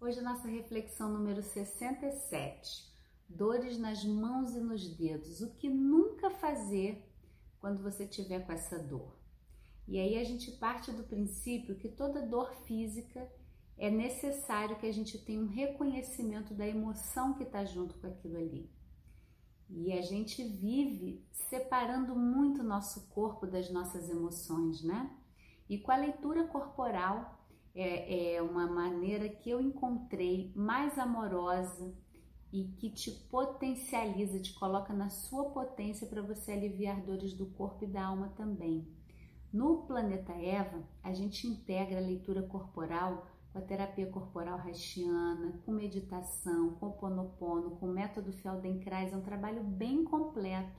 Hoje a nossa reflexão número 67. Dores nas mãos e nos dedos. O que nunca fazer quando você tiver com essa dor? E aí a gente parte do princípio que toda dor física é necessário que a gente tenha um reconhecimento da emoção que está junto com aquilo ali. E a gente vive separando muito nosso corpo das nossas emoções, né? E com a leitura corporal é, é uma maneira que eu encontrei mais amorosa e que te potencializa, te coloca na sua potência para você aliviar dores do corpo e da alma também. No Planeta Eva, a gente integra a leitura corporal com a terapia corporal haitiana, com meditação, com ponopono, com o método Feldenkrais, é um trabalho bem completo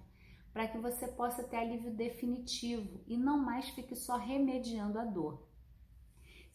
para que você possa ter alívio definitivo e não mais fique só remediando a dor.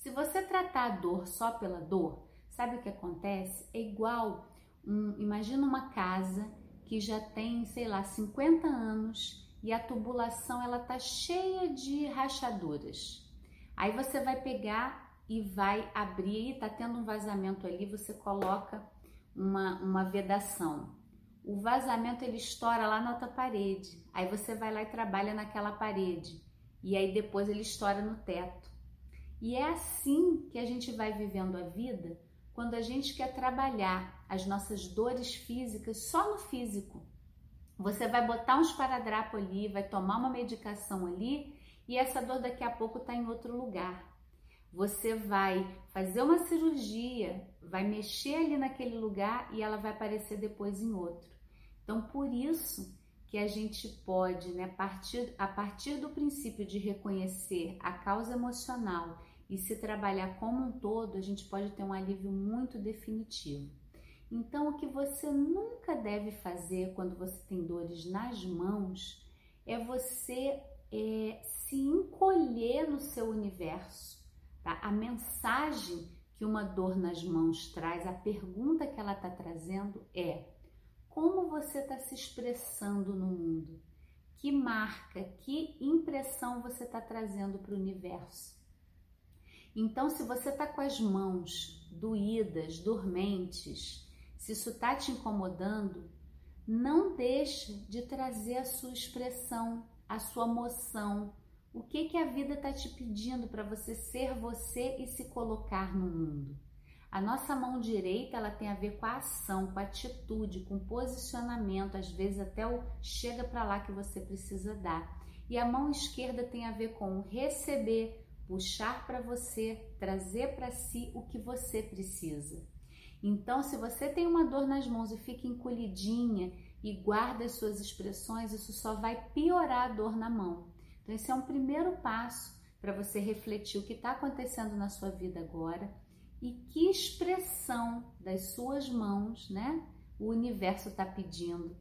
Se você tratar a dor só pela dor, sabe o que acontece? É igual, um, imagina uma casa que já tem, sei lá, 50 anos e a tubulação ela tá cheia de rachaduras. Aí você vai pegar e vai abrir, tá tendo um vazamento ali, você coloca uma, uma vedação. O vazamento ele estoura lá na outra parede. Aí você vai lá e trabalha naquela parede. E aí depois ele estoura no teto. E é assim que a gente vai vivendo a vida quando a gente quer trabalhar as nossas dores físicas só no físico. Você vai botar um esparadrapo ali, vai tomar uma medicação ali e essa dor daqui a pouco está em outro lugar. Você vai fazer uma cirurgia, vai mexer ali naquele lugar e ela vai aparecer depois em outro. Então, por isso que a gente pode, né, partir, a partir do princípio de reconhecer a causa emocional e se trabalhar como um todo, a gente pode ter um alívio muito definitivo. Então, o que você nunca deve fazer quando você tem dores nas mãos é você é, se encolher no seu universo. Tá? A mensagem que uma dor nas mãos traz, a pergunta que ela está trazendo é: como você está se expressando no mundo? Que marca, que impressão você está trazendo para o universo? Então, se você está com as mãos doídas, dormentes, se isso está te incomodando, não deixe de trazer a sua expressão, a sua moção. O que, que a vida está te pedindo para você ser você e se colocar no mundo? A nossa mão direita ela tem a ver com a ação, com a atitude, com posicionamento, às vezes até o chega para lá que você precisa dar. E a mão esquerda tem a ver com o receber, puxar para você, trazer para si o que você precisa. Então, se você tem uma dor nas mãos e fica encolhidinha e guarda as suas expressões, isso só vai piorar a dor na mão. Então, esse é um primeiro passo para você refletir o que está acontecendo na sua vida agora e que expressão das suas mãos, né, o universo está pedindo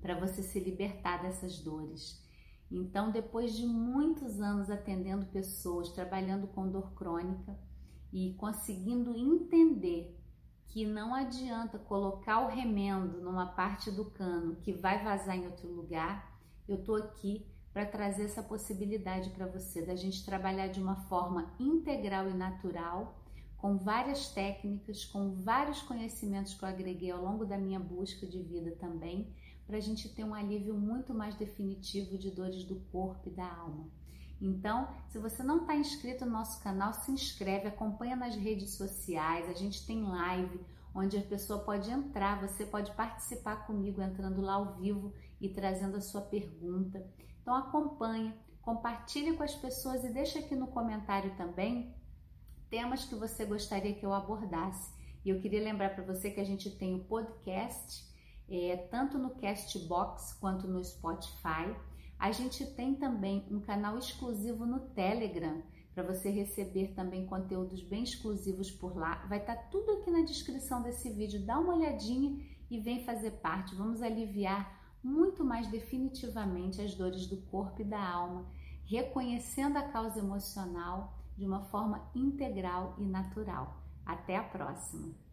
para você se libertar dessas dores. Então, depois de muitos anos atendendo pessoas, trabalhando com dor crônica e conseguindo entender que não adianta colocar o remendo numa parte do cano que vai vazar em outro lugar, eu tô aqui para trazer essa possibilidade para você da gente trabalhar de uma forma integral e natural, com várias técnicas, com vários conhecimentos que eu agreguei ao longo da minha busca de vida também para a gente ter um alívio muito mais definitivo de dores do corpo e da alma. Então, se você não está inscrito no nosso canal, se inscreve, acompanha nas redes sociais. A gente tem live onde a pessoa pode entrar, você pode participar comigo entrando lá ao vivo e trazendo a sua pergunta. Então acompanha, compartilhe com as pessoas e deixa aqui no comentário também temas que você gostaria que eu abordasse. E eu queria lembrar para você que a gente tem o podcast é, tanto no Castbox quanto no Spotify. A gente tem também um canal exclusivo no Telegram para você receber também conteúdos bem exclusivos por lá. Vai estar tá tudo aqui na descrição desse vídeo. Dá uma olhadinha e vem fazer parte. Vamos aliviar muito mais definitivamente as dores do corpo e da alma, reconhecendo a causa emocional de uma forma integral e natural. Até a próxima!